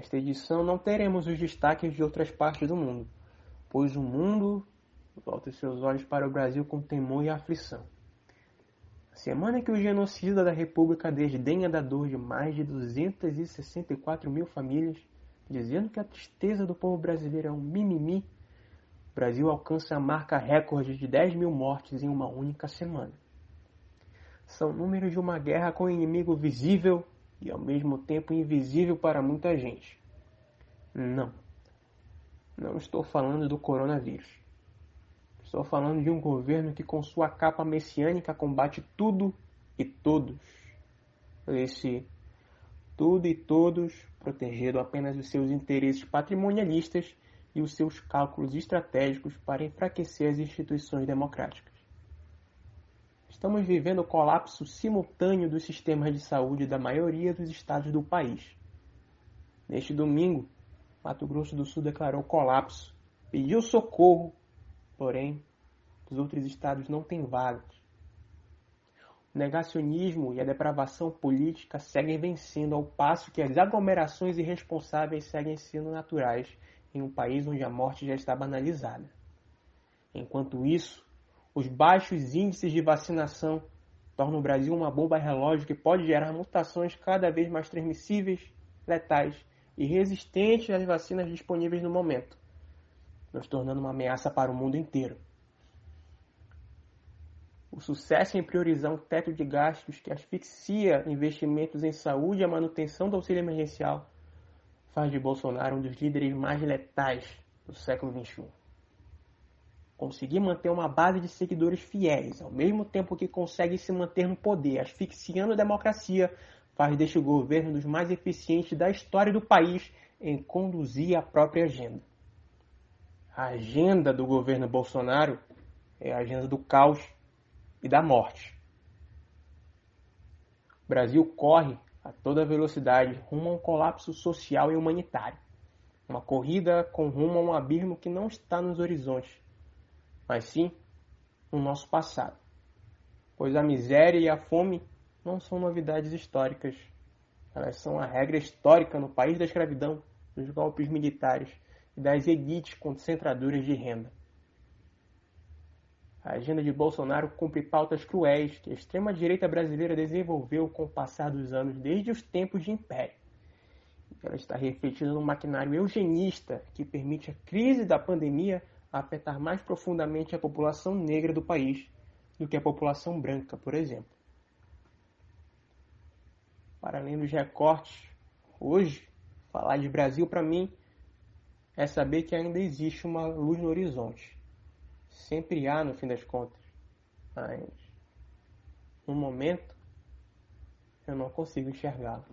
Nesta edição não teremos os destaques de outras partes do mundo, pois o mundo volta seus olhos para o Brasil com temor e aflição. A semana que o genocida da República desdenha da dor de mais de 264 mil famílias, dizendo que a tristeza do povo brasileiro é um mimimi, o Brasil alcança a marca recorde de 10 mil mortes em uma única semana. São números de uma guerra com inimigo visível e ao mesmo tempo invisível para muita gente. Não. Não estou falando do coronavírus. Estou falando de um governo que, com sua capa messiânica, combate tudo e todos. Esse tudo e todos protegendo apenas os seus interesses patrimonialistas e os seus cálculos estratégicos para enfraquecer as instituições democráticas. Estamos vivendo o colapso simultâneo dos sistemas de saúde da maioria dos estados do país. Neste domingo, Mato Grosso do Sul declarou colapso, pediu socorro, porém, os outros estados não têm vagas. O negacionismo e a depravação política seguem vencendo ao passo que as aglomerações irresponsáveis seguem sendo naturais em um país onde a morte já está banalizada. Enquanto isso, os baixos índices de vacinação tornam o Brasil uma bomba relógio que pode gerar mutações cada vez mais transmissíveis, letais e resistentes às vacinas disponíveis no momento, nos tornando uma ameaça para o mundo inteiro. O sucesso em priorizar um teto de gastos que asfixia investimentos em saúde e a manutenção do auxílio emergencial faz de Bolsonaro um dos líderes mais letais do século XXI conseguir manter uma base de seguidores fiéis, ao mesmo tempo que consegue se manter no poder, asfixiando a democracia, faz deste governo dos mais eficientes da história do país em conduzir a própria agenda. A agenda do governo Bolsonaro é a agenda do caos e da morte. O Brasil corre a toda velocidade rumo a um colapso social e humanitário. Uma corrida com rumo a um abismo que não está nos horizontes, mas sim no nosso passado. Pois a miséria e a fome não são novidades históricas. Elas são a regra histórica no país da escravidão, dos golpes militares e das elites concentradoras de renda. A agenda de Bolsonaro cumpre pautas cruéis que a extrema-direita brasileira desenvolveu com o passar dos anos desde os tempos de império. Ela está refletida no maquinário eugenista que permite a crise da pandemia afetar mais profundamente a população negra do país do que a população branca, por exemplo. Para além dos recortes, hoje, falar de Brasil para mim é saber que ainda existe uma luz no horizonte. Sempre há, no fim das contas. Mas, no momento, eu não consigo enxergá-la.